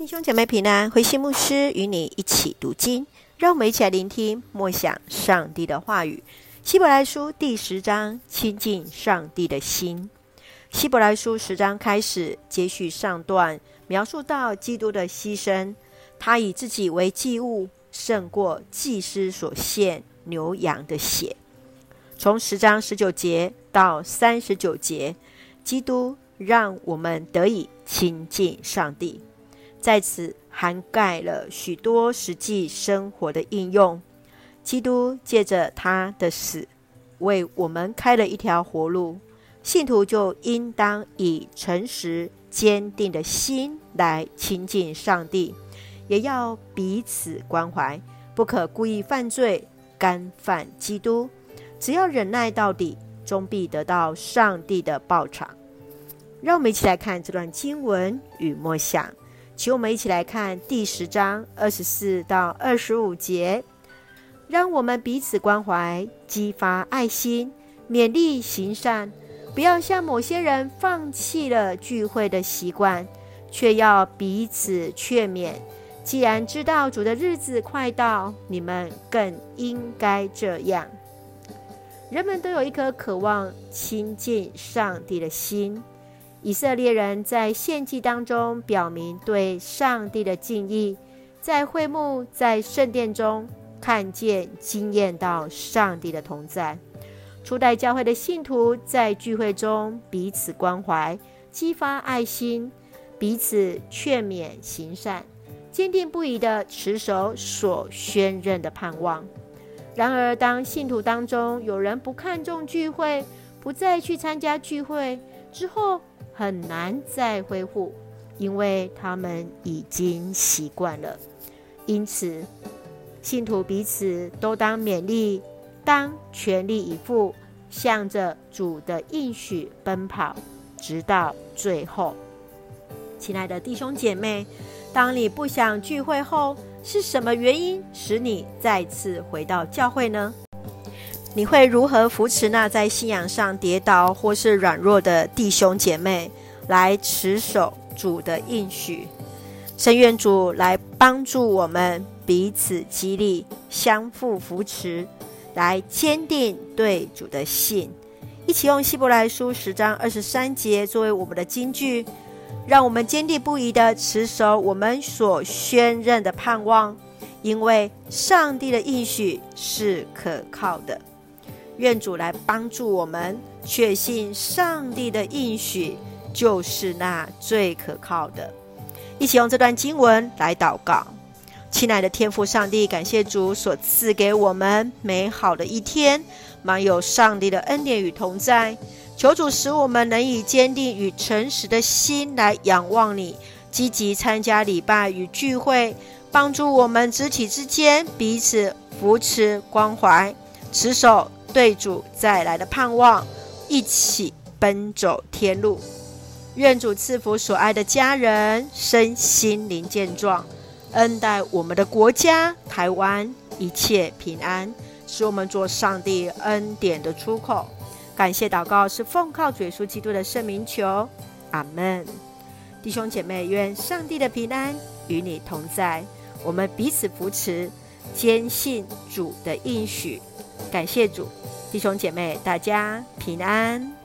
弟兄姐妹平安，慧馨牧师与你一起读经，让我们一起来聆听默想上帝的话语。希伯来书第十章，亲近上帝的心。希伯来书十章开始接续上段，描述到基督的牺牲，他以自己为祭物，胜过祭司所献牛羊的血。从十章十九节到三十九节，基督让我们得以亲近上帝。在此涵盖了许多实际生活的应用。基督借着他的死，为我们开了一条活路。信徒就应当以诚实、坚定的心来亲近上帝，也要彼此关怀，不可故意犯罪，干犯基督。只要忍耐到底，终必得到上帝的报偿。让我们一起来看这段经文与默想。请我们一起来看第十章二十四到二十五节，让我们彼此关怀，激发爱心，勉励行善，不要像某些人放弃了聚会的习惯，却要彼此劝勉。既然知道主的日子快到，你们更应该这样。人们都有一颗渴望亲近上帝的心。以色列人在献祭当中表明对上帝的敬意，在会幕、在圣殿中看见、经验到上帝的同在。初代教会的信徒在聚会中彼此关怀、激发爱心，彼此劝勉行善，坚定不移地持守所宣认的盼望。然而，当信徒当中有人不看重聚会，不再去参加聚会之后，很难再恢复，因为他们已经习惯了。因此，信徒彼此都当勉励，当全力以赴，向着主的应许奔跑，直到最后。亲爱的弟兄姐妹，当你不想聚会后，是什么原因使你再次回到教会呢？你会如何扶持那在信仰上跌倒或是软弱的弟兄姐妹，来持守主的应许？深愿主来帮助我们彼此激励，相互扶持，来坚定对主的信。一起用希伯来书十章二十三节作为我们的金句，让我们坚定不移的持守我们所宣认的盼望，因为上帝的应许是可靠的。愿主来帮助我们，确信上帝的应许就是那最可靠的。一起用这段经文来祷告，亲爱的天父上帝，感谢主所赐给我们美好的一天，满有上帝的恩典与同在。求主使我们能以坚定与诚实的心来仰望你，积极参加礼拜与聚会，帮助我们肢体之间彼此扶持关怀，持守。对主再来的盼望，一起奔走天路。愿主赐福所爱的家人身心灵健壮，恩待我们的国家台湾一切平安，使我们做上帝恩典的出口。感谢祷告是奉靠主耶稣基督的圣名求，阿门。弟兄姐妹，愿上帝的平安与你同在，我们彼此扶持，坚信主的应许。感谢主，弟兄姐妹，大家平安。